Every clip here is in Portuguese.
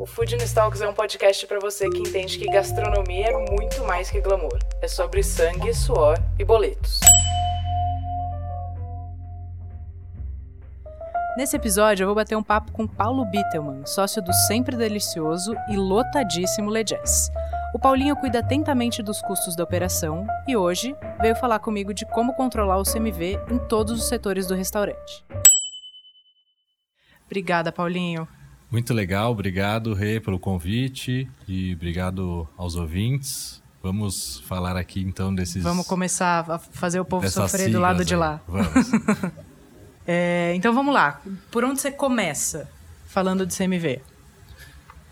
O Food Talks é um podcast para você que entende que gastronomia é muito mais que glamour. É sobre sangue, suor e boletos. Nesse episódio, eu vou bater um papo com Paulo Bittelman, sócio do sempre delicioso e lotadíssimo Legess. O Paulinho cuida atentamente dos custos da operação e hoje veio falar comigo de como controlar o CMV em todos os setores do restaurante. Obrigada, Paulinho. Muito legal, obrigado, Rê, pelo convite e obrigado aos ouvintes. Vamos falar aqui então desses. Vamos começar a fazer o povo sofrer do lado de lá. Vamos. é, então vamos lá. Por onde você começa falando de CMV?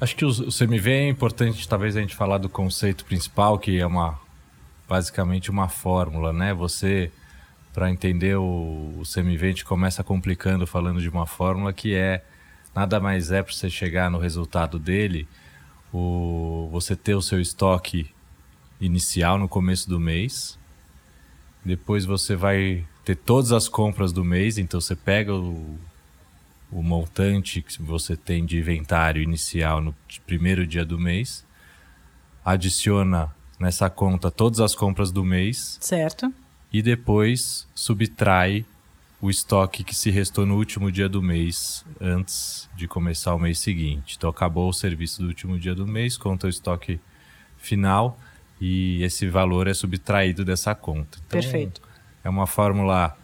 Acho que o, o CMV é importante, talvez a gente falar do conceito principal, que é uma basicamente uma fórmula, né? Você para entender o, o CMV a gente começa complicando falando de uma fórmula que é nada mais é para você chegar no resultado dele, o, você ter o seu estoque inicial no começo do mês. Depois você vai ter todas as compras do mês, então você pega o, o montante que você tem de inventário inicial no primeiro dia do mês, adiciona nessa conta todas as compras do mês. Certo. E depois subtrai o estoque que se restou no último dia do mês, antes de começar o mês seguinte. Então acabou o serviço do último dia do mês, conta o estoque final e esse valor é subtraído dessa conta. Então, Perfeito. É uma fórmula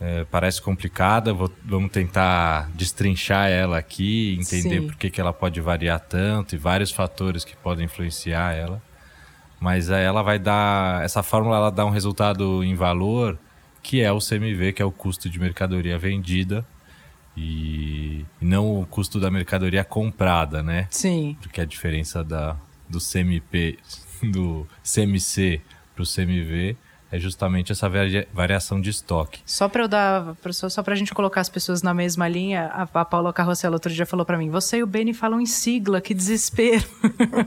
é, parece complicada, vou, vamos tentar destrinchar ela aqui, entender Sim. por que, que ela pode variar tanto e vários fatores que podem influenciar ela. Mas ela vai dar. Essa fórmula ela dá um resultado em valor que é o CMV, que é o custo de mercadoria vendida e, não o custo da mercadoria comprada, né? Sim. Porque a diferença da, do CMP, do CMC para o CMV é justamente essa variação de estoque. Só para eu dar, só para a gente colocar as pessoas na mesma linha, a, a Paula Carrossela outro dia falou para mim: você e o Benny falam em sigla, que desespero.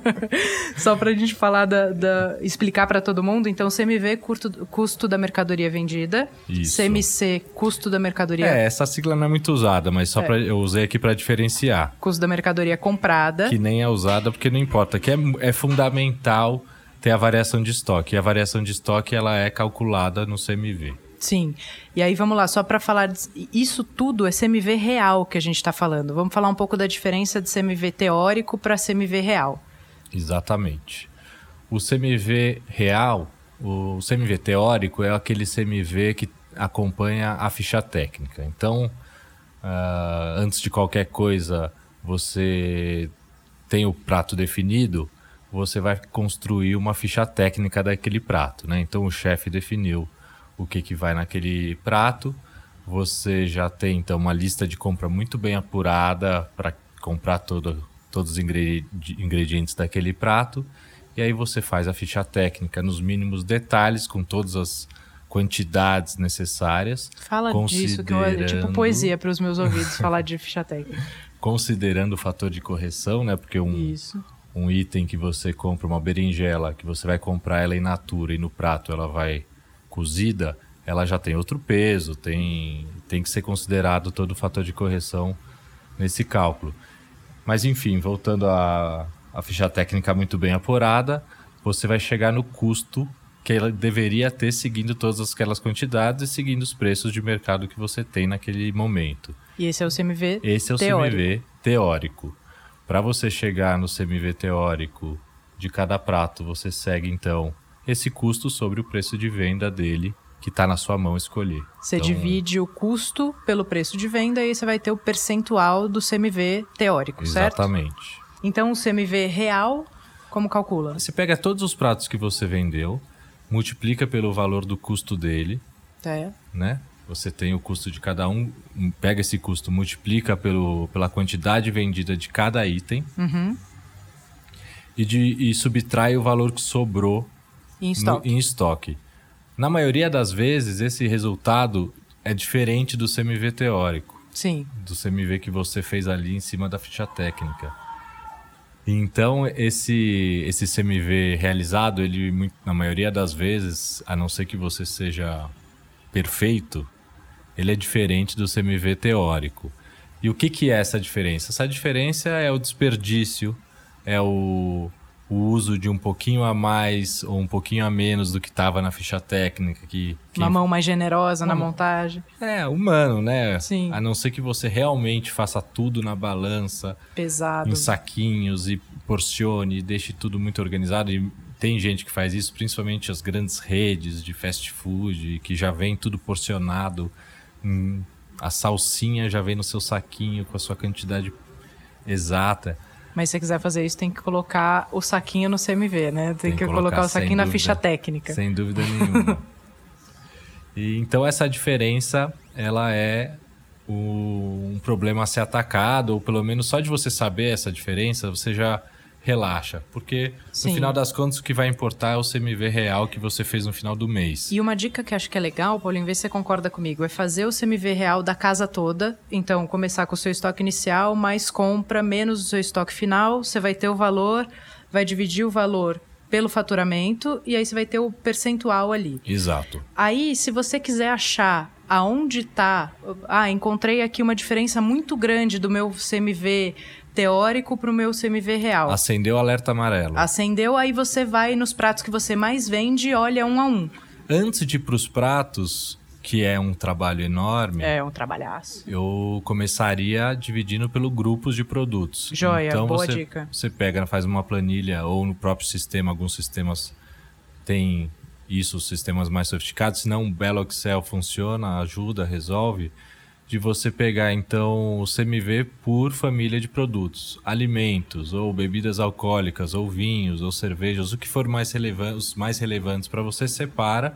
só para a gente falar da, da explicar para todo mundo. Então, CMV custo, custo da mercadoria vendida, Isso. CMC custo da mercadoria. É, essa sigla não é muito usada, mas só é. para eu usei aqui para diferenciar. Custo da mercadoria comprada. Que nem é usada porque não importa, que é, é fundamental ter a variação de estoque. E a variação de estoque ela é calculada no CMV. Sim. E aí vamos lá, só para falar isso tudo é CMV real que a gente está falando. Vamos falar um pouco da diferença de CMV teórico para CMV real. Exatamente. O CMV real, o CMV teórico é aquele CMV que acompanha a ficha técnica. Então, uh, antes de qualquer coisa, você tem o prato definido, você vai construir uma ficha técnica daquele prato, né? Então o chefe definiu o que, que vai naquele prato, você já tem então uma lista de compra muito bem apurada para comprar todo, todos os ingredientes daquele prato, e aí você faz a ficha técnica nos mínimos detalhes, com todas as quantidades necessárias. Fala disso, que é tipo poesia para os meus ouvidos, falar de ficha técnica. Considerando o fator de correção, né? Porque um, Isso um item que você compra, uma berinjela, que você vai comprar ela in natura e no prato ela vai cozida, ela já tem outro peso, tem, tem que ser considerado todo o fator de correção nesse cálculo. Mas enfim, voltando à, à ficha técnica muito bem apurada, você vai chegar no custo que ela deveria ter seguindo todas aquelas quantidades e seguindo os preços de mercado que você tem naquele momento. E esse é o CMV Esse é o teórico. CMV teórico. Para você chegar no CMV teórico de cada prato, você segue então esse custo sobre o preço de venda dele que está na sua mão escolher. Você então, divide o custo pelo preço de venda e você vai ter o percentual do CMV teórico, exatamente. certo? Exatamente. Então o CMV real, como calcula? Você pega todos os pratos que você vendeu, multiplica pelo valor do custo dele, é. né? Você tem o custo de cada um, pega esse custo, multiplica pelo, pela quantidade vendida de cada item uhum. e, de, e subtrai o valor que sobrou em estoque. No, em estoque. Na maioria das vezes, esse resultado é diferente do CMV teórico. Sim. Do CMV que você fez ali em cima da ficha técnica. Então, esse, esse CMV realizado, ele, na maioria das vezes, a não ser que você seja perfeito, ele é diferente do CMV teórico. E o que, que é essa diferença? Essa diferença é o desperdício, é o, o uso de um pouquinho a mais ou um pouquinho a menos do que estava na ficha técnica. Que, quem... Uma mão mais generosa Uma... na montagem. É, humano, né? Sim. A não ser que você realmente faça tudo na balança. Pesado. Em saquinhos e porcione e deixe tudo muito organizado. E tem gente que faz isso, principalmente as grandes redes de fast food, que já vem tudo porcionado. A salsinha já vem no seu saquinho com a sua quantidade exata. Mas se você quiser fazer isso, tem que colocar o saquinho no CMV, né? Tem, tem que colocar, colocar o saquinho na ficha técnica. Sem dúvida nenhuma. e, então essa diferença, ela é o, um problema a ser atacado, ou pelo menos só de você saber essa diferença, você já relaxa. Porque Sim. no final das contas o que vai importar é o CMV real que você fez no final do mês. E uma dica que acho que é legal, Paulinho, ver se você concorda comigo, é fazer o CMV real da casa toda. Então, começar com o seu estoque inicial, mais compra, menos o seu estoque final. Você vai ter o valor, vai dividir o valor pelo faturamento e aí você vai ter o percentual ali. Exato. Aí, se você quiser achar aonde está, ah, encontrei aqui uma diferença muito grande do meu CMV teórico para o meu CMV real. Acendeu o alerta amarelo. Acendeu, aí você vai nos pratos que você mais vende e olha um a um. Antes de ir para os pratos, que é um trabalho enorme. É um trabalhaço. Eu começaria dividindo pelo grupos de produtos. Joia, então, boa você, dica. Você pega, faz uma planilha ou no próprio sistema, alguns sistemas têm isso, os sistemas mais sofisticados, senão um belo Excel funciona, ajuda, resolve de você pegar então o CMV por família de produtos, alimentos ou bebidas alcoólicas ou vinhos ou cervejas, o que for mais relevante, os mais relevantes para você separa,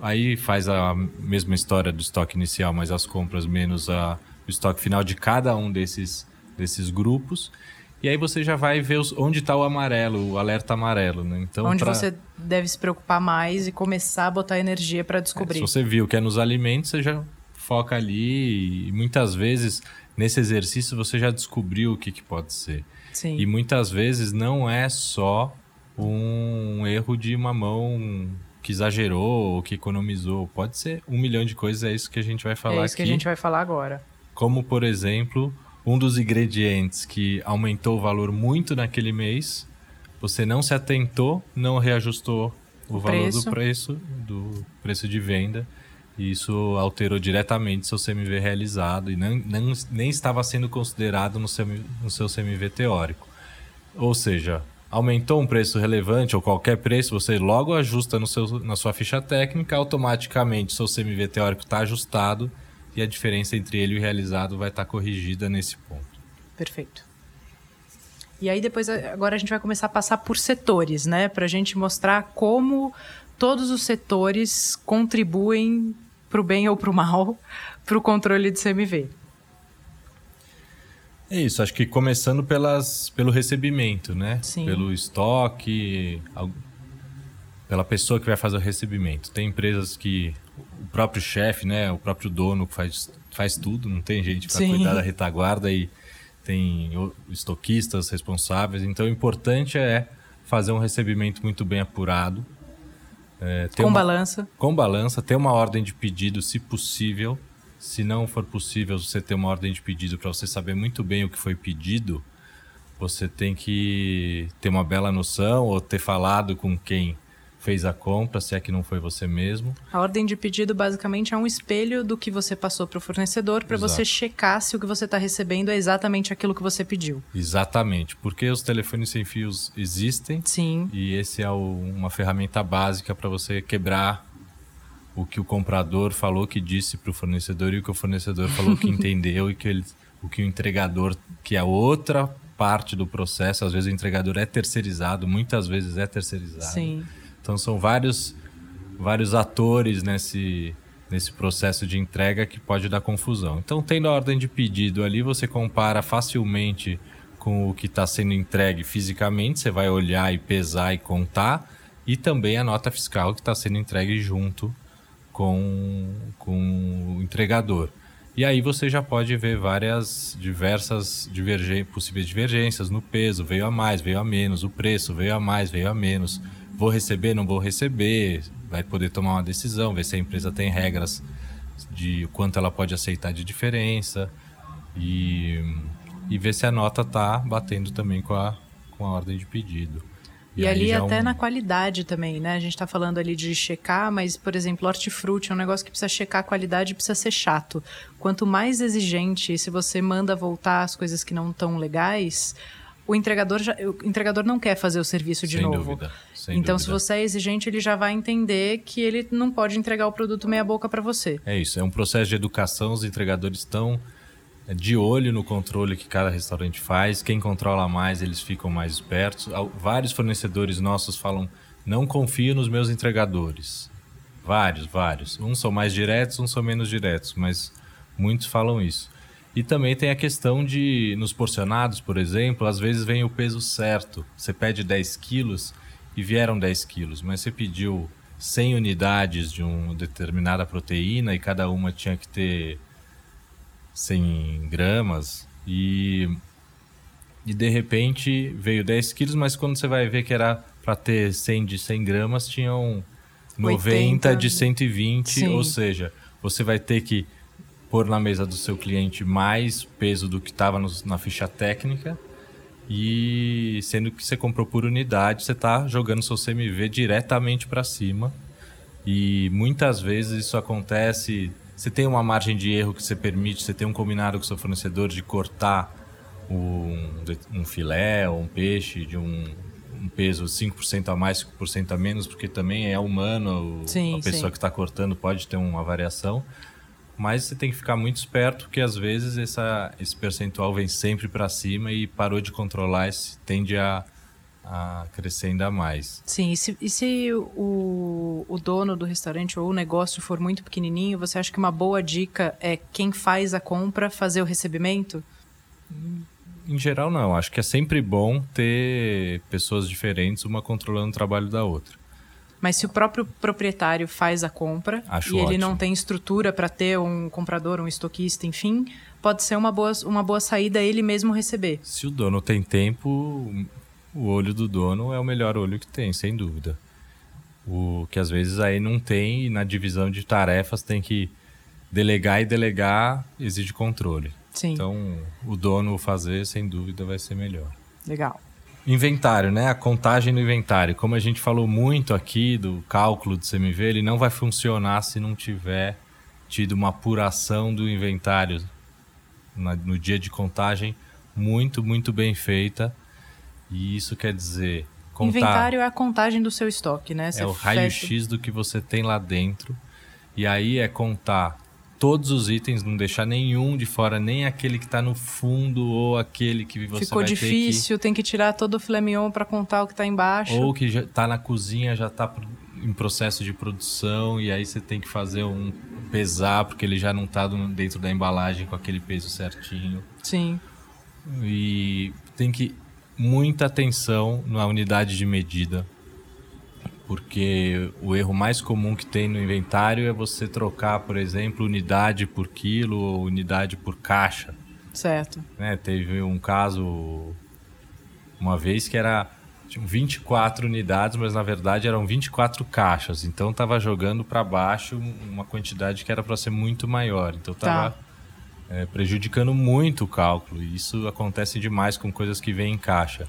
aí faz a mesma história do estoque inicial, mas as compras menos a, o estoque final de cada um desses desses grupos. E aí você já vai ver os, onde está o amarelo, o alerta amarelo, né? Então, onde pra... você deve se preocupar mais e começar a botar energia para descobrir. É, se você viu que é nos alimentos, você já foca ali e muitas vezes nesse exercício você já descobriu o que, que pode ser. Sim. E muitas vezes não é só um erro de uma mão que exagerou ou que economizou. Pode ser um milhão de coisas, é isso que a gente vai falar aqui. É isso aqui. que a gente vai falar agora. Como, por exemplo, um dos ingredientes que aumentou o valor muito naquele mês, você não se atentou, não reajustou o, o valor preço. do preço, do preço de venda e isso alterou diretamente seu CMV realizado e não, não, nem estava sendo considerado no seu, no seu CMV teórico. Ou seja, aumentou um preço relevante ou qualquer preço, você logo ajusta no seu, na sua ficha técnica, automaticamente seu CMV teórico está ajustado e a diferença entre ele e o realizado vai estar tá corrigida nesse ponto. Perfeito. E aí depois, agora a gente vai começar a passar por setores, né? Para a gente mostrar como todos os setores contribuem para o bem ou para o mal, para o controle de CMV. É isso, acho que começando pelas, pelo recebimento, né? Sim. Pelo estoque, pela pessoa que vai fazer o recebimento. Tem empresas que o próprio chefe, né, o próprio dono faz, faz tudo, não tem gente para cuidar da retaguarda e tem estoquistas responsáveis. Então, o importante é fazer um recebimento muito bem apurado, é, com uma, balança. Com balança, ter uma ordem de pedido, se possível. Se não for possível você ter uma ordem de pedido para você saber muito bem o que foi pedido, você tem que ter uma bela noção ou ter falado com quem fez a compra, se é que não foi você mesmo. A ordem de pedido basicamente é um espelho do que você passou para o fornecedor para você checar se o que você está recebendo é exatamente aquilo que você pediu. Exatamente, porque os telefones sem fios existem. Sim. E esse é o, uma ferramenta básica para você quebrar o que o comprador falou que disse para o fornecedor e o que o fornecedor falou que entendeu e que ele, o que o entregador, que é outra parte do processo, às vezes o entregador é terceirizado, muitas vezes é terceirizado. Sim. Então são vários, vários atores nesse, nesse processo de entrega que pode dar confusão. Então, tendo a ordem de pedido ali, você compara facilmente com o que está sendo entregue fisicamente, você vai olhar e pesar e contar, e também a nota fiscal que está sendo entregue junto com, com o entregador. E aí você já pode ver várias diversas divergen possíveis divergências no peso, veio a mais, veio a menos, o preço veio a mais, veio a menos, vou receber, não vou receber, vai poder tomar uma decisão, ver se a empresa tem regras de quanto ela pode aceitar de diferença e, e ver se a nota está batendo também com a, com a ordem de pedido. E, e ali até um... na qualidade também, né? A gente está falando ali de checar, mas, por exemplo, hortifruti é um negócio que precisa checar a qualidade precisa ser chato. Quanto mais exigente, se você manda voltar as coisas que não estão legais, o entregador, já, o entregador não quer fazer o serviço de sem novo. Dúvida, então, dúvida. se você é exigente, ele já vai entender que ele não pode entregar o produto meia boca para você. É isso, é um processo de educação, os entregadores estão de olho no controle que cada restaurante faz. Quem controla mais, eles ficam mais espertos. Vários fornecedores nossos falam: não confio nos meus entregadores. Vários, vários. Uns são mais diretos, uns são menos diretos, mas muitos falam isso. E também tem a questão de, nos porcionados, por exemplo, às vezes vem o peso certo. Você pede 10 quilos e vieram 10 quilos, mas você pediu 100 unidades de uma determinada proteína e cada uma tinha que ter 100 gramas e, e de repente veio 10 quilos, mas quando você vai ver que era para ter 100 de 100 gramas, tinham 90 80. de 120, Sim. ou seja, você vai ter que pôr na mesa do seu cliente mais peso do que estava na ficha técnica e sendo que você comprou por unidade, você está jogando seu CMV diretamente para cima e muitas vezes isso acontece você tem uma margem de erro que você permite, você tem um combinado com o seu fornecedor de cortar um, um filé ou um peixe de um, um peso 5% a mais, 5% a menos, porque também é humano, sim, a pessoa sim. que está cortando pode ter uma variação. Mas você tem que ficar muito esperto, porque às vezes essa, esse percentual vem sempre para cima e parou de controlar, tende a, a crescer ainda mais. Sim, e se, e se o, o dono do restaurante ou o negócio for muito pequenininho, você acha que uma boa dica é quem faz a compra fazer o recebimento? Em geral, não. Acho que é sempre bom ter pessoas diferentes, uma controlando o trabalho da outra. Mas se o próprio proprietário faz a compra Acho e ótimo. ele não tem estrutura para ter um comprador, um estoquista, enfim, pode ser uma boa, uma boa saída ele mesmo receber. Se o dono tem tempo, o olho do dono é o melhor olho que tem, sem dúvida. O que às vezes aí não tem e na divisão de tarefas tem que delegar e delegar exige controle. Sim. Então, o dono fazer, sem dúvida, vai ser melhor. Legal. Inventário, né? A contagem do inventário. Como a gente falou muito aqui do cálculo do CMV, ele não vai funcionar se não tiver tido uma apuração do inventário no dia de contagem muito, muito bem feita e isso quer dizer. Contar, Inventário é a contagem do seu estoque, né? Você é o raio-x do que você tem lá dentro. E aí é contar todos os itens, não deixar nenhum de fora, nem aquele que está no fundo ou aquele que você Ficou vai difícil, que... tem que tirar todo o filé mignon para contar o que está embaixo. Ou que já está na cozinha, já está em processo de produção e aí você tem que fazer um pesar porque ele já não está dentro da embalagem com aquele peso certinho. Sim. E tem que muita atenção na unidade de medida, porque o erro mais comum que tem no inventário é você trocar, por exemplo, unidade por quilo ou unidade por caixa. Certo. Né? Teve um caso uma vez que era tinham 24 unidades, mas na verdade eram 24 caixas. Então estava jogando para baixo uma quantidade que era para ser muito maior. Então estava tá é, prejudicando muito o cálculo. E isso acontece demais com coisas que vêm em caixa.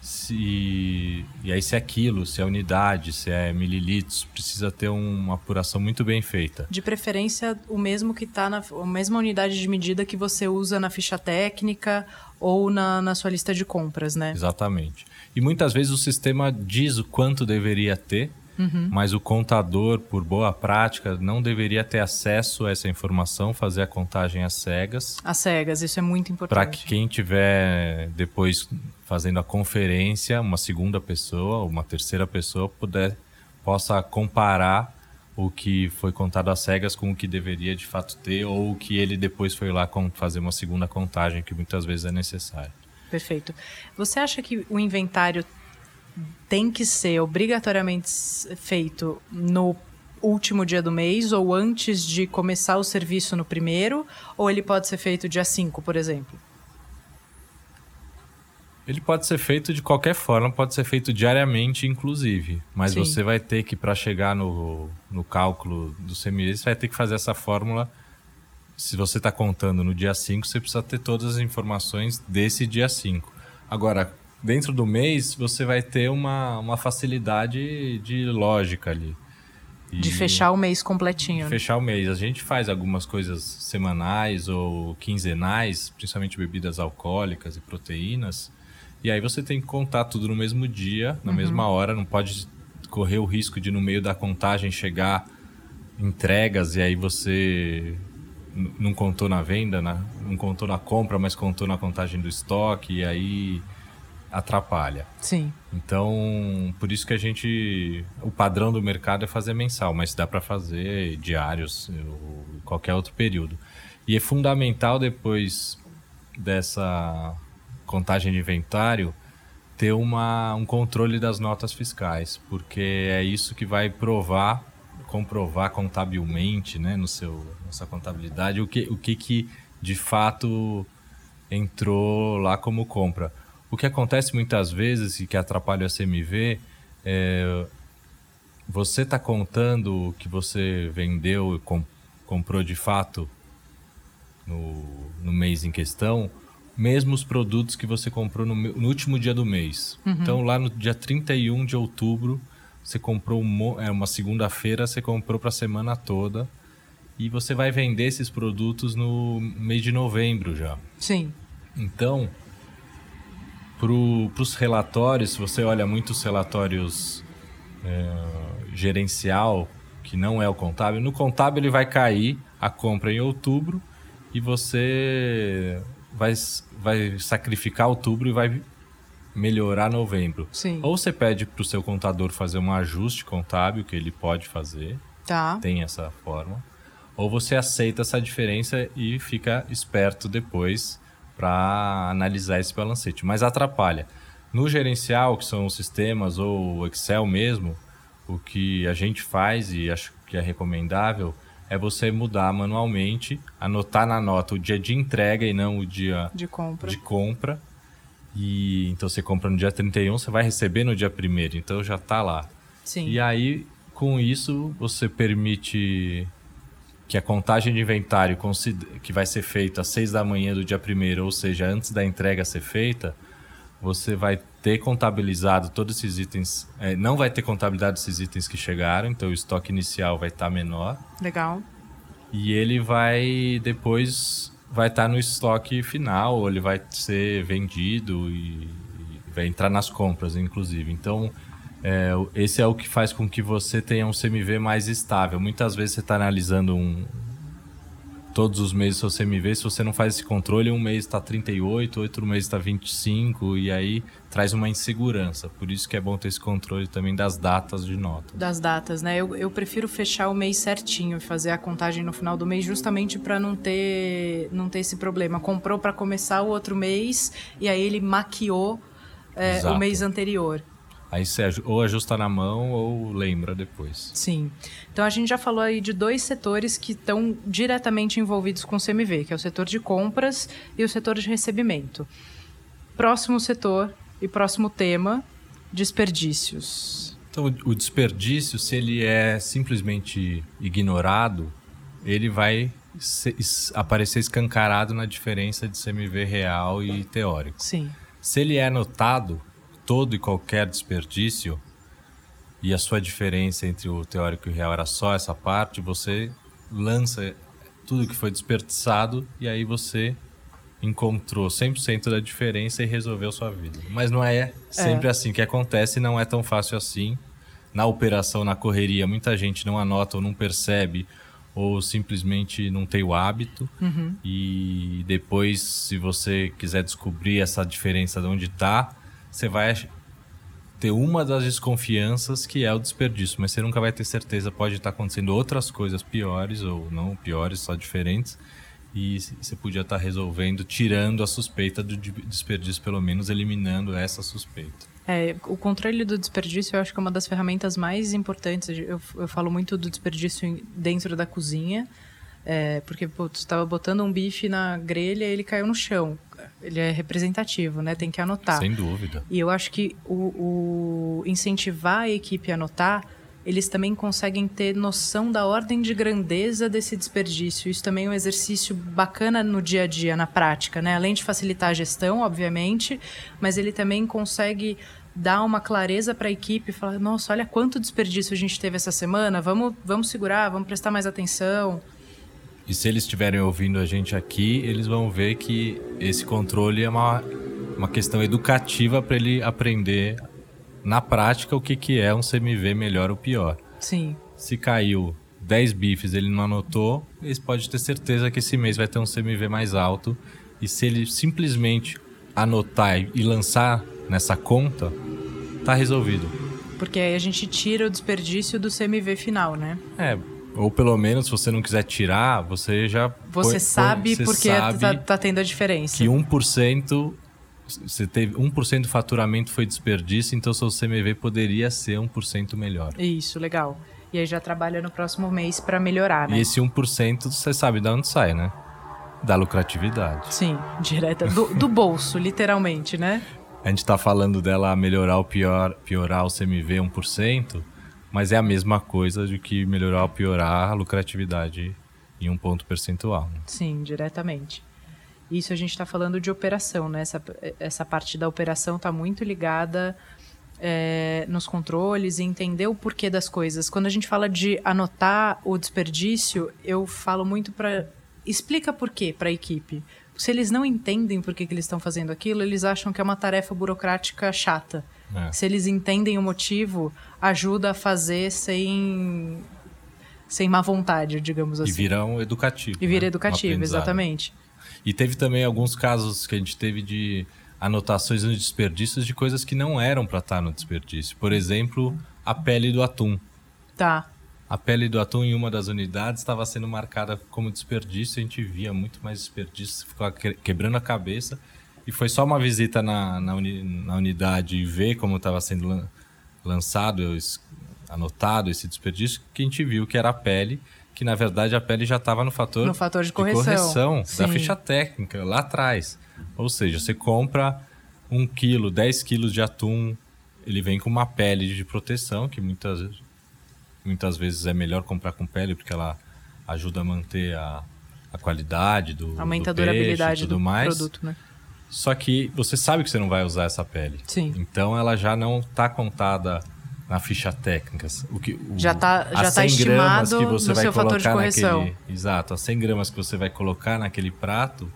Se, e aí se é quilo, se é unidade, se é mililitros, precisa ter uma apuração muito bem feita. De preferência, o mesmo que está na a mesma unidade de medida que você usa na ficha técnica ou na, na sua lista de compras, né? Exatamente. E muitas vezes o sistema diz o quanto deveria ter, Uhum. Mas o contador, por boa prática, não deveria ter acesso a essa informação, fazer a contagem às cegas. Às cegas, isso é muito importante. Para que quem tiver depois fazendo a conferência, uma segunda pessoa, uma terceira pessoa, puder, possa comparar o que foi contado às cegas com o que deveria de fato ter, ou o que ele depois foi lá fazer uma segunda contagem, que muitas vezes é necessário. Perfeito. Você acha que o inventário tem que ser obrigatoriamente feito no último dia do mês ou antes de começar o serviço no primeiro? Ou ele pode ser feito dia 5, por exemplo? Ele pode ser feito de qualquer forma, pode ser feito diariamente, inclusive. Mas Sim. você vai ter que, para chegar no, no cálculo do você vai ter que fazer essa fórmula. Se você está contando no dia 5, você precisa ter todas as informações desse dia 5. Agora, dentro do mês, você vai ter uma, uma facilidade de lógica ali. E de fechar o mês completinho. Né? fechar o mês. A gente faz algumas coisas semanais ou quinzenais, principalmente bebidas alcoólicas e proteínas. E aí você tem que contar tudo no mesmo dia, na uhum. mesma hora. Não pode correr o risco de, no meio da contagem, chegar entregas e aí você não contou na venda, na, não contou na compra, mas contou na contagem do estoque. E aí atrapalha. Sim. Então, por isso que a gente. O padrão do mercado é fazer mensal, mas dá para fazer diários ou qualquer outro período. E é fundamental depois dessa contagem de inventário ter uma, um controle das notas fiscais, porque é isso que vai provar, comprovar contabilmente, né, no seu, nossa contabilidade, o que, o que, que de fato entrou lá como compra. O que acontece muitas vezes e que atrapalha a CMV é você está contando o que você vendeu e com, comprou de fato no, no mês em questão, mesmo os produtos que você comprou no, no último dia do mês. Uhum. Então, lá no dia 31 de outubro, você comprou um, é, uma segunda-feira, você comprou para a semana toda. E você vai vender esses produtos no mês de novembro já. Sim. Então, para os relatórios, se você olha muitos relatórios é, gerencial, que não é o contábil, no contábil ele vai cair a compra em outubro e você vai, vai sacrificar outubro e vai melhorar novembro. Sim. Ou você pede para o seu contador fazer um ajuste contábil, que ele pode fazer. Tá. Tem essa forma. Ou você aceita essa diferença e fica esperto depois para analisar esse balancete, mas atrapalha. No gerencial, que são os sistemas ou o Excel mesmo, o que a gente faz e acho que é recomendável é você mudar manualmente, anotar na nota o dia de entrega e não o dia de compra. De compra. E então você compra no dia 31, você vai receber no dia 1 então já está lá. Sim. E aí, com isso, você permite que a contagem de inventário que vai ser feita às 6 da manhã do dia primeiro, ou seja, antes da entrega ser feita, você vai ter contabilizado todos esses itens. É, não vai ter contabilidade desses itens que chegaram, então o estoque inicial vai estar tá menor. Legal. E ele vai depois vai estar tá no estoque final, ou ele vai ser vendido e, e vai entrar nas compras, inclusive. Então é, esse é o que faz com que você tenha um CMV mais estável. Muitas vezes você está analisando um, todos os meses o seu CMV, se você não faz esse controle, um mês está 38, outro mês está 25, e aí traz uma insegurança. Por isso que é bom ter esse controle também das datas de nota. Das datas, né? Eu, eu prefiro fechar o mês certinho e fazer a contagem no final do mês, justamente para não ter, não ter esse problema. Comprou para começar o outro mês e aí ele maquiou é, o mês anterior. Aí você ou ajusta na mão ou lembra depois. Sim. Então a gente já falou aí de dois setores que estão diretamente envolvidos com o CMV, que é o setor de compras e o setor de recebimento. Próximo setor e próximo tema, desperdícios. Então o desperdício, se ele é simplesmente ignorado, ele vai aparecer escancarado na diferença de CMV real e teórico. Sim. Se ele é notado, todo e qualquer desperdício e a sua diferença entre o teórico e o real era só essa parte, você lança tudo que foi desperdiçado e aí você encontrou 100% da diferença e resolveu sua vida. Mas não é sempre é. assim que acontece, não é tão fácil assim. Na operação, na correria, muita gente não anota ou não percebe ou simplesmente não tem o hábito. Uhum. E depois, se você quiser descobrir essa diferença de onde está, você vai ter uma das desconfianças que é o desperdício, mas você nunca vai ter certeza. Pode estar acontecendo outras coisas piores ou não piores, só diferentes. E você podia estar resolvendo, tirando a suspeita do desperdício, pelo menos eliminando essa suspeita. É, o controle do desperdício eu acho que é uma das ferramentas mais importantes. Eu, eu falo muito do desperdício dentro da cozinha, é, porque pô, tu estava botando um bife na grelha e ele caiu no chão. Ele é representativo, né? Tem que anotar. Sem dúvida. E eu acho que o, o incentivar a equipe a anotar eles também conseguem ter noção da ordem de grandeza desse desperdício. Isso também é um exercício bacana no dia a dia, na prática, né? Além de facilitar a gestão, obviamente, mas ele também consegue dar uma clareza para a equipe, falar, nossa, olha quanto desperdício a gente teve essa semana, vamos, vamos segurar, vamos prestar mais atenção. E se eles estiverem ouvindo a gente aqui, eles vão ver que esse controle é uma, uma questão educativa para ele aprender na prática o que, que é um CMV melhor ou pior. Sim. Se caiu 10 bifes ele não anotou, ele pode ter certeza que esse mês vai ter um CMV mais alto. E se ele simplesmente anotar e lançar nessa conta, tá resolvido. Porque aí a gente tira o desperdício do CMV final, né? É, ou pelo menos, se você não quiser tirar, você já. Você põe, sabe põe, você porque sabe tá, tá, tendo a diferença. Que 1% você teve 1% do faturamento foi desperdício, então seu CMV poderia ser 1% melhor. Isso, legal. E aí já trabalha no próximo mês para melhorar, né? E esse 1% você sabe de onde sai, né? Da lucratividade. Sim, direta do, do bolso, literalmente, né? A gente está falando dela melhorar ou pior, piorar o CMV 1%, mas é a mesma coisa de que melhorar ou piorar a lucratividade em um ponto percentual. Né? Sim, diretamente. Isso a gente está falando de operação, né? Essa, essa parte da operação está muito ligada é, nos controles e entender o porquê das coisas. Quando a gente fala de anotar o desperdício, eu falo muito para explica por quê para a equipe. Se eles não entendem por que, que eles estão fazendo aquilo, eles acham que é uma tarefa burocrática chata. É. Se eles entendem o motivo, ajuda a fazer sem sem má vontade, digamos assim. E vira um educativo. E vira né? educativo, um exatamente. E teve também alguns casos que a gente teve de anotações no desperdícios de coisas que não eram para estar tá no desperdício. Por exemplo, a pele do atum. Tá. A pele do atum em uma das unidades estava sendo marcada como desperdício, a gente via muito mais desperdício, ficava quebrando a cabeça. E foi só uma visita na, na, uni, na unidade e ver como estava sendo lançado, anotado esse desperdício, que a gente viu que era a pele que na verdade a pele já estava no fator, no fator de correção, de correção da ficha técnica lá atrás. Ou seja, você compra um quilo, 10 quilos de atum, ele vem com uma pele de proteção, que muitas, muitas vezes é melhor comprar com pele, porque ela ajuda a manter a, a qualidade do, Aumenta do a durabilidade peixe, do mais. produto, né? Só que você sabe que você não vai usar essa pele. Sim. Então ela já não está contada na ficha técnica. O que, o, já está já tá estimado que você no vai seu fator de correção. Naquele, exato, as 100 gramas que você vai colocar naquele prato,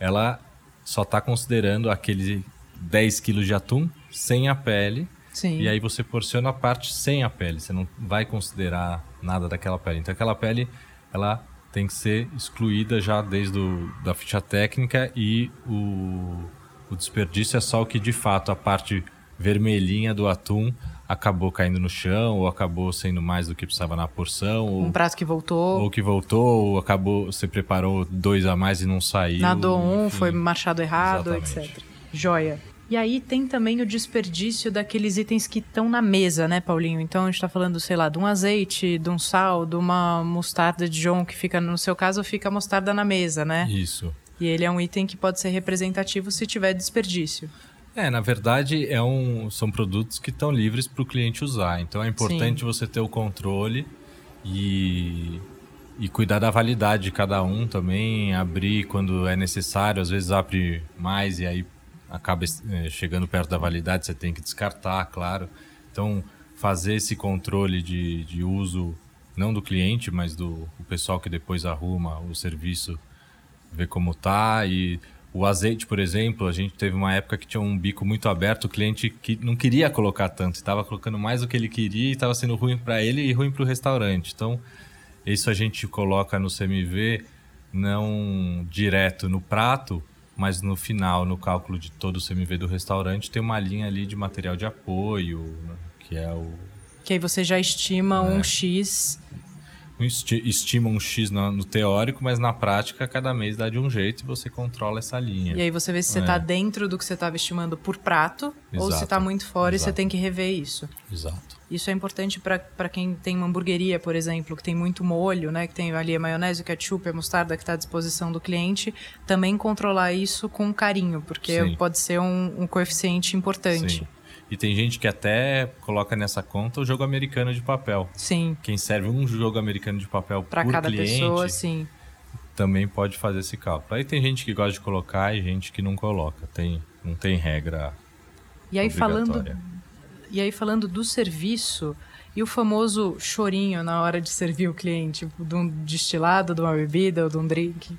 ela só está considerando aquele 10 quilos de atum sem a pele. Sim. E aí você porciona a parte sem a pele. Você não vai considerar nada daquela pele. Então aquela pele, ela tem que ser excluída já desde o, da ficha técnica e o, o desperdício é só o que de fato a parte vermelhinha do atum acabou caindo no chão, ou acabou sendo mais do que precisava na porção. Ou, um prato que voltou. Ou que voltou, ou acabou, você preparou dois a mais e não saiu. Nadou um, enfim. foi marchado errado, Exatamente. etc. Joia. E aí tem também o desperdício daqueles itens que estão na mesa, né, Paulinho? Então a gente está falando, sei lá, de um azeite, de um sal, de uma mostarda de John que fica, no seu caso, fica a mostarda na mesa, né? Isso. E ele é um item que pode ser representativo se tiver desperdício. É, na verdade, é um, são produtos que estão livres para o cliente usar. Então é importante Sim. você ter o controle e, e cuidar da validade de cada um também, abrir quando é necessário, às vezes abre mais e aí acaba eh, chegando perto da validade, você tem que descartar, claro. Então, fazer esse controle de, de uso, não do cliente, mas do pessoal que depois arruma o serviço, ver como tá e o azeite, por exemplo, a gente teve uma época que tinha um bico muito aberto, o cliente que não queria colocar tanto, estava colocando mais do que ele queria e estava sendo ruim para ele e ruim para o restaurante. Então, isso a gente coloca no CMV não direto no prato, mas no final, no cálculo de todo o CMV do restaurante, tem uma linha ali de material de apoio, que é o. Que aí você já estima é. um X estima um X no, no, teórico, mas na prática cada mês dá de um jeito e você controla essa linha. E aí você vê se você está é. dentro do que você estava estimando por prato Exato. ou se está muito fora Exato. e você tem que rever isso. Exato. Isso é importante para quem tem uma hamburgueria, por exemplo, que tem muito molho, né, que tem ali a maionese, o ketchup, a mostarda que está à disposição do cliente, também controlar isso com carinho, porque Sim. pode ser um, um coeficiente importante. Sim. E tem gente que até coloca nessa conta o jogo americano de papel. Sim. Quem serve um jogo americano de papel por cada cliente, pessoa, sim. Também pode fazer esse cálculo. Aí tem gente que gosta de colocar e gente que não coloca. Tem, não tem regra. E aí falando e aí falando do serviço e o famoso chorinho na hora de servir o cliente, de um destilado, de uma bebida ou de um drink.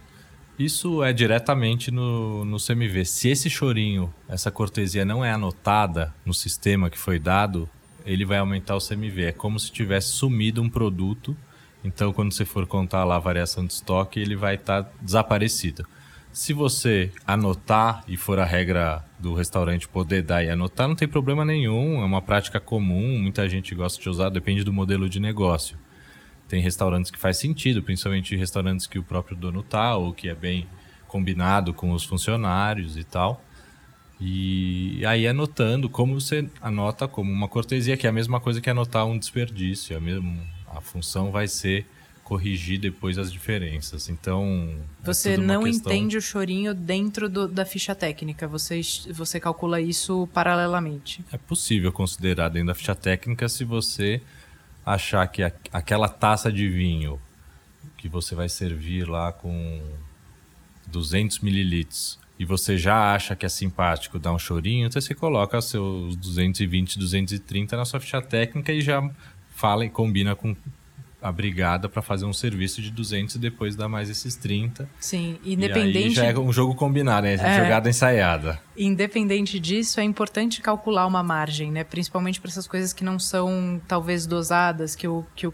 Isso é diretamente no, no CMV. Se esse chorinho, essa cortesia não é anotada no sistema que foi dado, ele vai aumentar o CMV. É como se tivesse sumido um produto. Então, quando você for contar lá a variação de estoque, ele vai estar tá desaparecido. Se você anotar e for a regra do restaurante poder dar e anotar, não tem problema nenhum. É uma prática comum, muita gente gosta de usar, depende do modelo de negócio. Tem restaurantes que faz sentido, principalmente restaurantes que o próprio dono tá, ou que é bem combinado com os funcionários e tal. E aí anotando, como você anota como uma cortesia, que é a mesma coisa que anotar um desperdício. A, mesma, a função vai ser corrigir depois as diferenças. Então. É você é não questão... entende o chorinho dentro do, da ficha técnica, você, você calcula isso paralelamente. É possível considerar dentro da ficha técnica se você achar que a, aquela taça de vinho que você vai servir lá com 200 mililitros e você já acha que é simpático dar um chorinho, então você coloca seus 220, 230 na sua ficha técnica e já fala e combina com a brigada para fazer um serviço de 200 e depois dar mais esses 30. Sim, independente. E aí já é um jogo combinado, né? É... Jogada ensaiada. Independente disso, é importante calcular uma margem, né? Principalmente para essas coisas que não são talvez dosadas, que o, que o,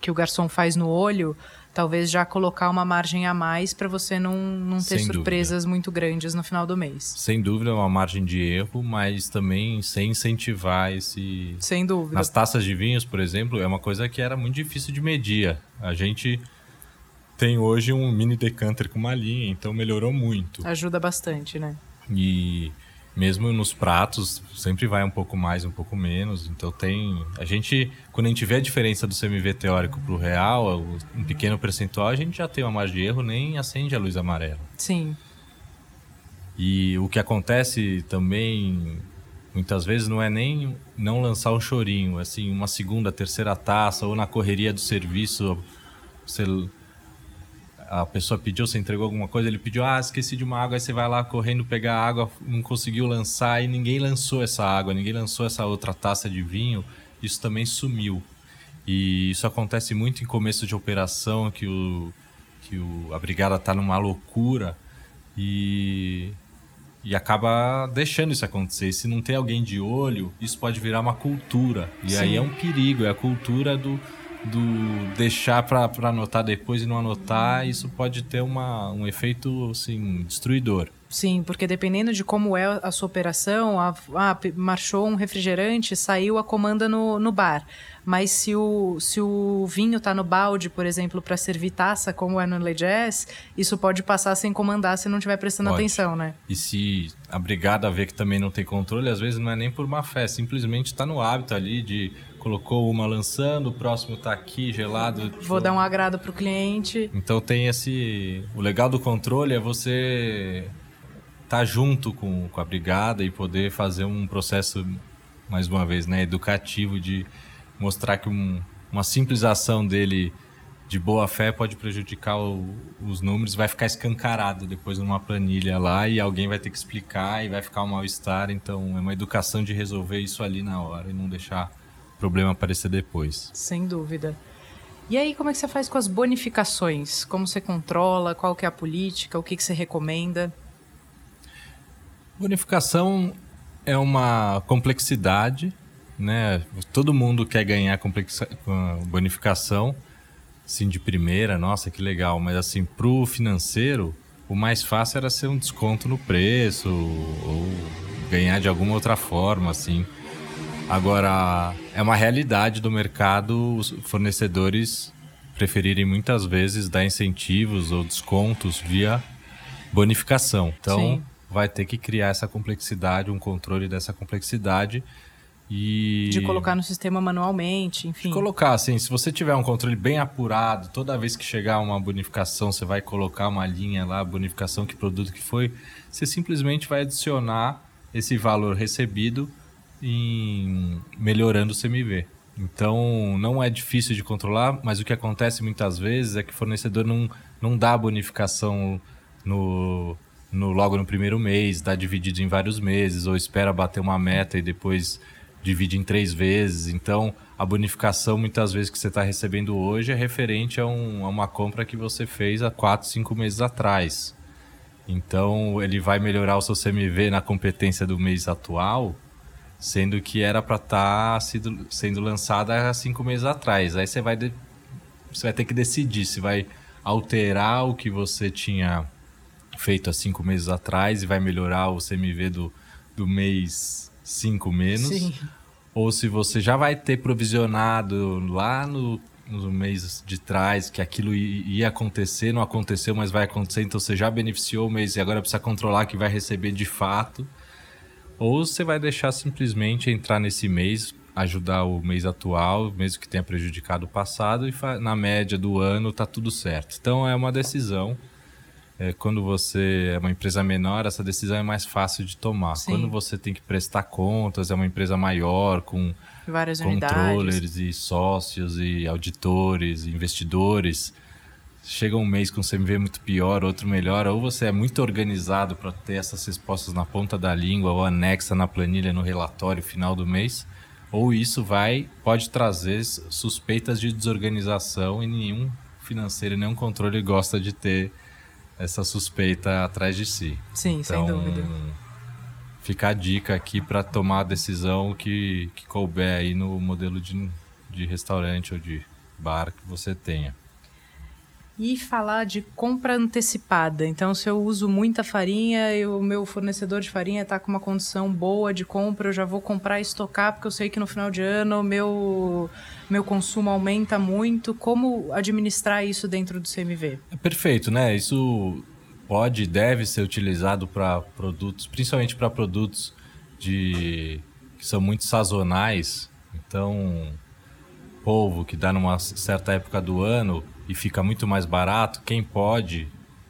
que o garçom faz no olho talvez já colocar uma margem a mais para você não, não ter sem surpresas dúvida. muito grandes no final do mês. Sem dúvida, é uma margem de erro, mas também sem incentivar esse. Sem dúvida. Nas taças de vinhos, por exemplo, é uma coisa que era muito difícil de medir. A gente tem hoje um mini decanter com uma linha, então melhorou muito. Ajuda bastante, né? E mesmo nos pratos, sempre vai um pouco mais, um pouco menos. Então tem. A gente, quando a gente vê a diferença do CMV teórico para o real, um pequeno percentual, a gente já tem uma margem de erro, nem acende a luz amarela. Sim. E o que acontece também, muitas vezes, não é nem não lançar um chorinho, assim, uma segunda, terceira taça, ou na correria do serviço, você a pessoa pediu, você entregou alguma coisa, ele pediu, ah, esqueci de uma água, aí você vai lá correndo pegar a água, não conseguiu lançar e ninguém lançou essa água, ninguém lançou essa outra taça de vinho, isso também sumiu. E isso acontece muito em começo de operação, que, o, que o, a brigada está numa loucura e, e acaba deixando isso acontecer. Se não tem alguém de olho, isso pode virar uma cultura. E Sim. aí é um perigo, é a cultura do do deixar para anotar depois e não anotar, isso pode ter uma, um efeito assim, destruidor. Sim, porque dependendo de como é a sua operação, a, ah, marchou um refrigerante, saiu a comanda no, no bar. Mas se o, se o vinho está no balde, por exemplo, para servir taça, como é no Le Jazz, isso pode passar sem comandar se não estiver prestando pode. atenção, né? E se a brigada vê que também não tem controle, às vezes não é nem por má fé, simplesmente está no hábito ali de colocou uma lançando, o próximo está aqui gelado. Vou dar um agrado para o cliente. Então tem esse. O legal do controle é você estar tá junto com, com a brigada e poder fazer um processo, mais uma vez, né, educativo de mostrar que um, uma simples ação dele de boa fé pode prejudicar o, os números, vai ficar escancarado depois numa planilha lá e alguém vai ter que explicar e vai ficar um mal-estar. Então é uma educação de resolver isso ali na hora e não deixar problema aparecer depois. Sem dúvida. E aí, como é que você faz com as bonificações? Como você controla? Qual que é a política? O que, que você recomenda? Bonificação é uma complexidade, né? Todo mundo quer ganhar bonificação, assim, de primeira, nossa, que legal. Mas, assim, para o financeiro, o mais fácil era ser um desconto no preço ou ganhar de alguma outra forma, assim. Agora, é uma realidade do mercado, os fornecedores preferirem muitas vezes dar incentivos ou descontos via bonificação. Então, Sim. vai ter que criar essa complexidade, um controle dessa complexidade e... De colocar no sistema manualmente, enfim. De colocar, assim, se você tiver um controle bem apurado, toda vez que chegar uma bonificação, você vai colocar uma linha lá, bonificação, que produto que foi, você simplesmente vai adicionar esse valor recebido em melhorando o CMV. Então, não é difícil de controlar, mas o que acontece muitas vezes é que o fornecedor não, não dá bonificação no, no, logo no primeiro mês, dá dividido em vários meses, ou espera bater uma meta e depois divide em três vezes. Então, a bonificação, muitas vezes, que você está recebendo hoje é referente a, um, a, uma compra que você fez há quatro, cinco meses atrás. Então, ele vai melhorar o seu CMV na competência do mês atual, sendo que era para estar tá sendo lançada há cinco meses atrás. Aí você vai, de, você vai ter que decidir se vai alterar o que você tinha feito há cinco meses atrás e vai melhorar o CMV do, do mês 5 menos. Sim. Ou se você já vai ter provisionado lá no, no mês de trás que aquilo ia acontecer, não aconteceu, mas vai acontecer, então você já beneficiou o mês e agora precisa controlar que vai receber de fato. Ou você vai deixar simplesmente entrar nesse mês, ajudar o mês atual, mesmo que tenha prejudicado o passado, e na média do ano tá tudo certo. Então é uma decisão é, quando você é uma empresa menor, essa decisão é mais fácil de tomar. Sim. Quando você tem que prestar contas, é uma empresa maior, com Várias controllers unidades. e sócios e auditores, e investidores. Chega um mês com CMV muito pior, outro melhor, ou você é muito organizado para ter essas respostas na ponta da língua ou anexa na planilha no relatório final do mês, ou isso vai pode trazer suspeitas de desorganização e nenhum financeiro, nenhum controle gosta de ter essa suspeita atrás de si. Sim, então, sem dúvida. Fica a dica aqui para tomar a decisão que, que couber aí no modelo de, de restaurante ou de bar que você tenha. E falar de compra antecipada. Então, se eu uso muita farinha e o meu fornecedor de farinha está com uma condição boa de compra, eu já vou comprar e estocar, porque eu sei que no final de ano o meu, meu consumo aumenta muito. Como administrar isso dentro do CMV? É perfeito, né? Isso pode e deve ser utilizado para produtos, principalmente para produtos de que são muito sazonais. Então, polvo que dá numa certa época do ano e fica muito mais barato, quem pode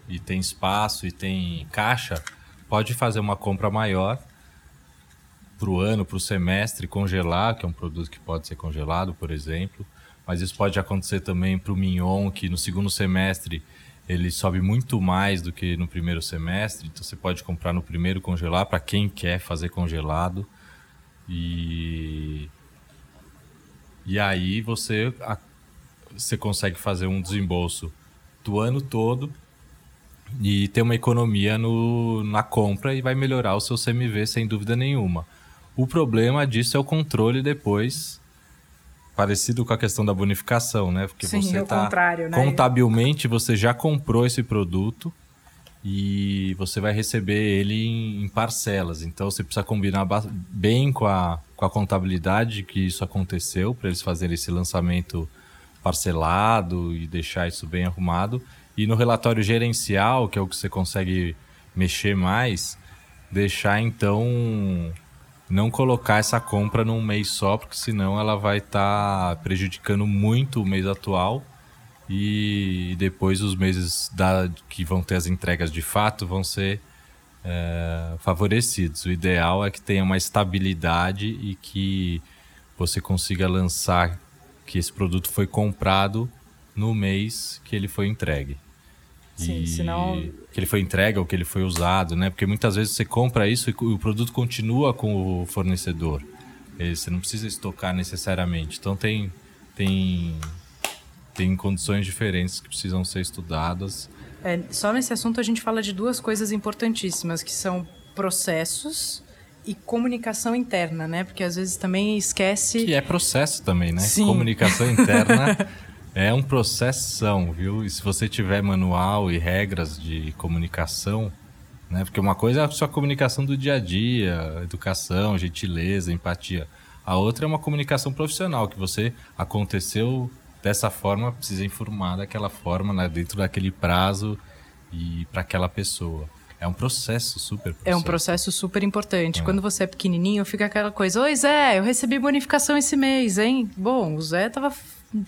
e tem espaço e tem caixa, pode fazer uma compra maior para o ano, para o semestre, congelar, que é um produto que pode ser congelado, por exemplo. Mas isso pode acontecer também para o mignon, que no segundo semestre ele sobe muito mais do que no primeiro semestre. Então você pode comprar no primeiro congelar para quem quer fazer congelado. E, e aí você você consegue fazer um desembolso do ano todo e ter uma economia no, na compra e vai melhorar o seu CMV sem dúvida nenhuma. O problema disso é o controle depois, parecido com a questão da bonificação, né? Porque Sim, você tá né? contabilmente você já comprou esse produto e você vai receber ele em, em parcelas. Então você precisa combinar bem com a, com a contabilidade que isso aconteceu para eles fazerem esse lançamento parcelado e deixar isso bem arrumado. E no relatório gerencial, que é o que você consegue mexer mais, deixar então não colocar essa compra num mês só, porque senão ela vai estar tá prejudicando muito o mês atual e depois os meses da, que vão ter as entregas de fato vão ser é, favorecidos. O ideal é que tenha uma estabilidade e que você consiga lançar que esse produto foi comprado no mês que ele foi entregue. Sim, e senão... Que ele foi entregue ou que ele foi usado, né? Porque muitas vezes você compra isso e o produto continua com o fornecedor. Você não precisa estocar necessariamente. Então tem, tem, tem condições diferentes que precisam ser estudadas. É, só nesse assunto a gente fala de duas coisas importantíssimas, que são processos e comunicação interna, né? Porque às vezes também esquece. Que é processo também, né? Sim. Comunicação interna é um processão, viu? E se você tiver manual e regras de comunicação, né? Porque uma coisa é a sua comunicação do dia a dia, educação, gentileza, empatia. A outra é uma comunicação profissional, que você aconteceu dessa forma, precisa informar daquela forma, né, dentro daquele prazo e para aquela pessoa. É um processo super processo. É um processo super importante. É. Quando você é pequenininho, fica aquela coisa: Oi, Zé, eu recebi bonificação esse mês, hein? Bom, o Zé tava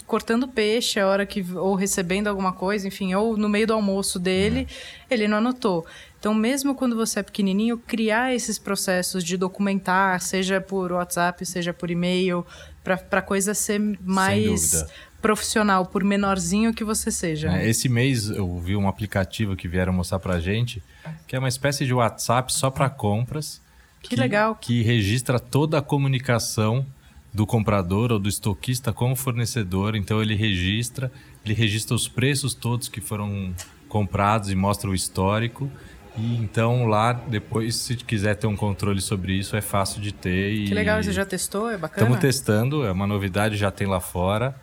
cortando peixe a hora que. ou recebendo alguma coisa, enfim, ou no meio do almoço dele, é. ele não anotou. Então, mesmo quando você é pequenininho, criar esses processos de documentar, seja por WhatsApp, seja por e-mail, para a coisa ser mais profissional, por menorzinho que você seja. É, esse mês eu vi um aplicativo que vieram mostrar para gente, que é uma espécie de WhatsApp só para compras. Que, que, legal. Que registra toda a comunicação do comprador ou do estoquista com o fornecedor. Então ele registra, ele registra os preços todos que foram comprados e mostra o histórico. E então lá, depois, se quiser ter um controle sobre isso, é fácil de ter. E... Que legal, você já testou? É bacana? Estamos testando, é uma novidade, já tem lá fora.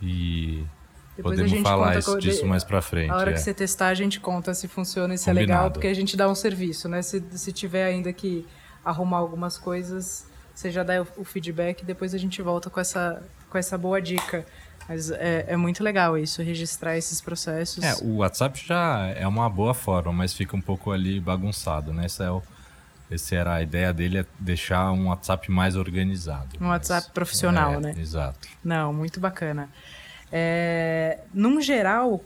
E Depois podemos falar isso, disso mais para frente. A hora é. que você testar, a gente conta se funciona e se Combinado. é legal, porque a gente dá um serviço, né? Se, se tiver ainda que arrumar algumas coisas, você já dá o, o feedback e depois a gente volta com essa, com essa boa dica. Mas é, é, muito legal isso, registrar esses processos. É, o WhatsApp já é uma boa forma, mas fica um pouco ali bagunçado, né? Essa é o, esse era a ideia dele, é deixar um WhatsApp mais organizado. Um WhatsApp profissional, é, né? Exato. Não, muito bacana. É, num geral,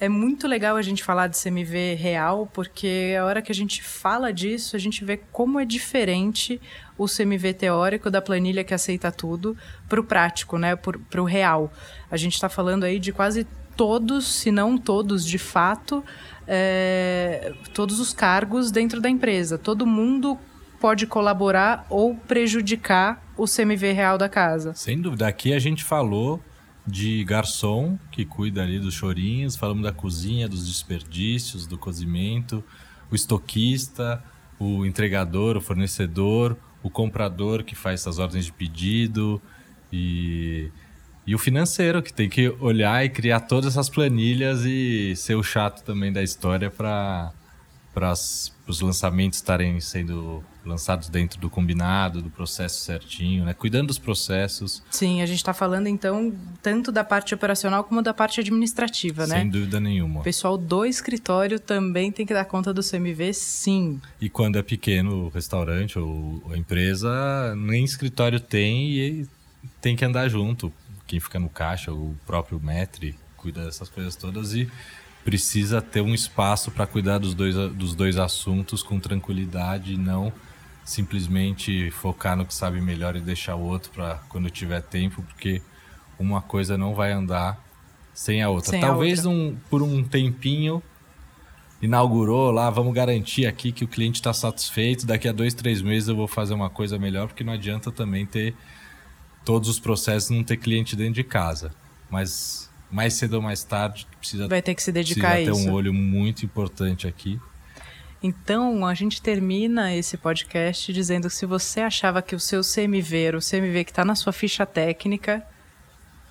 é muito legal a gente falar de CMV real, porque a hora que a gente fala disso, a gente vê como é diferente o CMV teórico da planilha que aceita tudo para o prático, né? Para o real. A gente está falando aí de quase todos, se não todos de fato, é, todos os cargos dentro da empresa. Todo mundo pode colaborar ou prejudicar o CMV real da casa. Sem dúvida. Aqui a gente falou de garçom, que cuida ali dos chorinhos, falamos da cozinha, dos desperdícios, do cozimento, o estoquista, o entregador, o fornecedor, o comprador que faz essas ordens de pedido e, e o financeiro que tem que olhar e criar todas essas planilhas e ser o chato também da história para os lançamentos estarem sendo lançados dentro do combinado, do processo certinho, né? Cuidando dos processos. Sim, a gente está falando então tanto da parte operacional como da parte administrativa, Sem né? Sem dúvida nenhuma. O pessoal do escritório também tem que dar conta do CMV, sim. E quando é pequeno o restaurante ou a empresa, nem escritório tem e tem que andar junto. Quem fica no caixa, o próprio metre, cuida dessas coisas todas e precisa ter um espaço para cuidar dos dois, dos dois assuntos com tranquilidade e não simplesmente focar no que sabe melhor e deixar o outro para quando tiver tempo, porque uma coisa não vai andar sem a outra. Sem Talvez a outra. Um, por um tempinho inaugurou lá, vamos garantir aqui que o cliente está satisfeito. Daqui a dois, três meses eu vou fazer uma coisa melhor, porque não adianta também ter todos os processos não ter cliente dentro de casa. Mas mais cedo ou mais tarde precisa vai ter que se dedicar a isso. ter um olho muito importante aqui. Então, a gente termina esse podcast dizendo que se você achava que o seu CMV, o CMV que está na sua ficha técnica,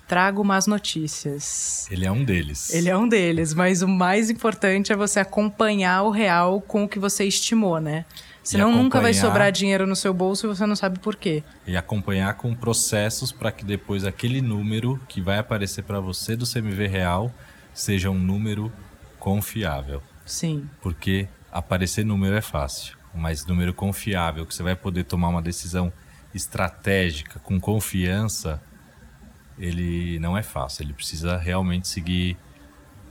trago más notícias. Ele é um deles. Ele é um deles, mas o mais importante é você acompanhar o real com o que você estimou, né? Senão nunca vai sobrar dinheiro no seu bolso e você não sabe por quê. E acompanhar com processos para que depois aquele número que vai aparecer para você do CMV real seja um número confiável. Sim. Porque aparecer número é fácil, mas número confiável, que você vai poder tomar uma decisão estratégica com confiança, ele não é fácil. Ele precisa realmente seguir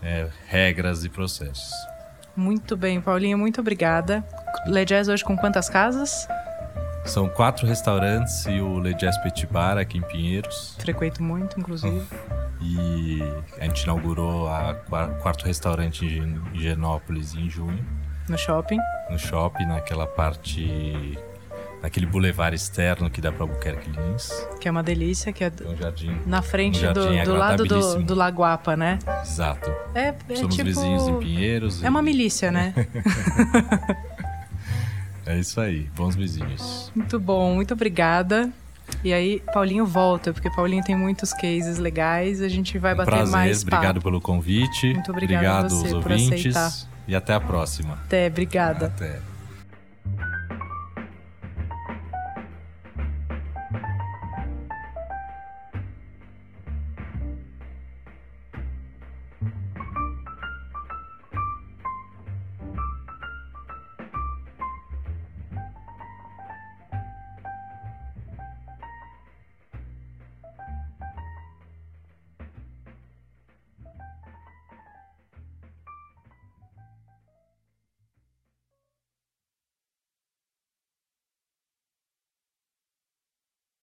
é, regras e processos. Muito bem, Paulinho, muito obrigada. Le Jazz hoje com quantas casas? São quatro restaurantes e o Le Jazz Petit Bar aqui em Pinheiros. Frequento muito, inclusive. E a gente inaugurou o quarto restaurante em Genópolis em junho. No shopping? No shopping, naquela parte naquele bulevar externo que dá para Albuquerque Lins. Que é uma delícia, que é um jardim, na frente um jardim do, do lado do, do Lagoapa, né? Exato. É, é Somos tipo... vizinhos em Pinheiros. É e... uma milícia, né? é isso aí, bons vizinhos. Muito bom, muito obrigada. E aí, Paulinho volta, porque Paulinho tem muitos cases legais. A gente vai um bater prazer, mais papo. Obrigado pelo convite. Muito obrigado, obrigado aos ouvintes. E até a próxima. Até, obrigada. Até.